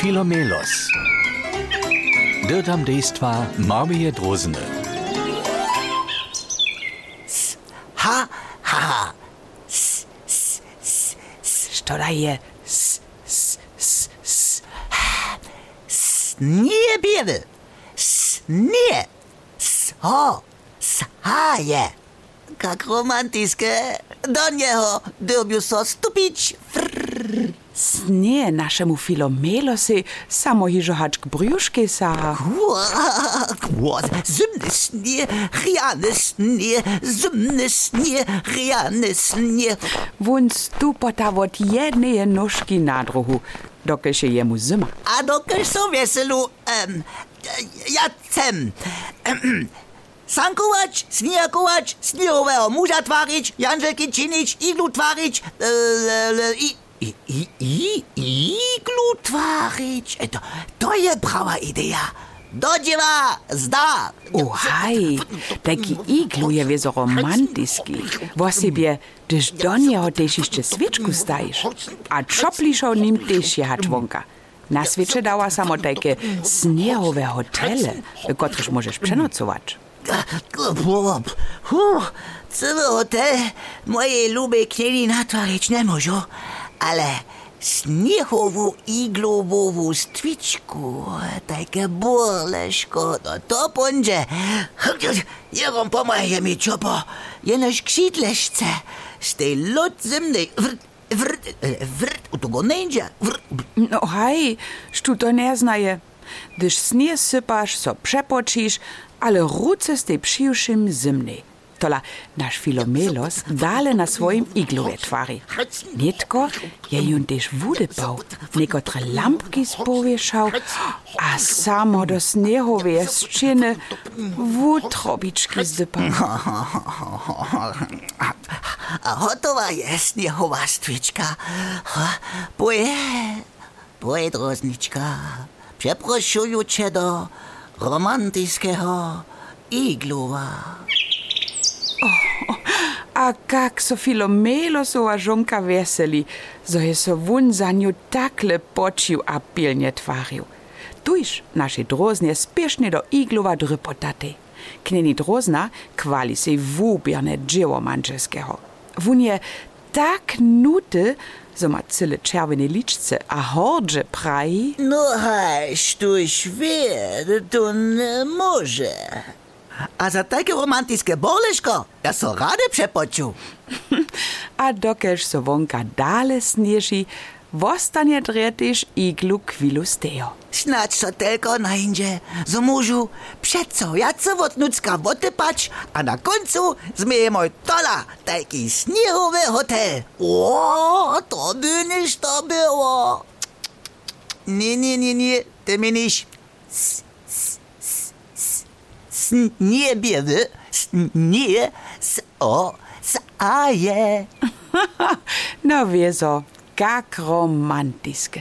Filomelos. Dirtam dejstva Marmije Drozene. S, ha, ha, s, s, s, s, što da je s, s, s, s, s, nije bjede, s, nije, s, ho, s, ha je. Kak romantiske, do njeho dobil so stupič, frrrr. Nie, naszemu Filomelosi samo hižo hač k brjuški sa. What? Zimny snie, riany snie, zimny snie, riany snie. Wun stupota od jednej nóżki na druhu, dokie się jemu zima. A dokež so veselu, um, ja chcem em, sankować, snijakować, snijowego muža tvarić, Janželky činić, iglu tvarić, e, e, i, i, i, i, iglu tvarić. E, To, to je prava ideja. Do dzieła, zda. Uhaj, taki iglu je wiezo romantyski. Wo sobie, gdyż do też jeszcze świeczku stajesz. A czopliszą nim też jechać wonka. Na świecze dała samo takie sniegowe hotele, w których możesz przenocować. Huh, cały hotel mojej lubej knieli natwarić nie może, ale sniechową iglową stwiczku, takie burleszko, no to będzie. Jerom pomaje mi ciopo, jenoś ksidleszce, z tej lód zimnej, wrt, wrt, wrt, u nędzia, wrt, No haj, štu to ne znaje. Gdyż snie sypasz, so przepočiš, ale ruce z tej zimnej. Tola nasz Filomelos dale na swoim igluwe tvari. Nitko je jun też wody bał, niekotre lampki spowieszał, a samo do sniehowe szczyny wutrobiczki zdypał. A hotová je snehová stvička. Poje, poje droznička. Przeproszuję cię do romantyckiego igluwa. A kak so Filomelosova žonka veseli, zo je so vun za nju takle počil a pilnje tvaril. Tuž naši drozne spiešne do iglova drypotate. Kneni drozna kvali se vubjerne dzieło manželského. Vun je tak nuty, zo ma cyle czerwone liczce a hordże praji, No haś, tuż wie, to nie może. A za takie romantyckie boleszko, ja so rady przepocił. a dokež so vonka dale snieži, vostanie dretiš iglu kvilu stejo. Snad so tylko najdzie, z mużu przeco, ja co od nucka wotypać, a na końcu zmyje moj tola, taki sniegowy hotel. O, to by niż to było. Nie, nie, nie, nie, ty mi niż s- s- s- s- nie biedy, nie, s- o, saje. No wieso, kak romantiske.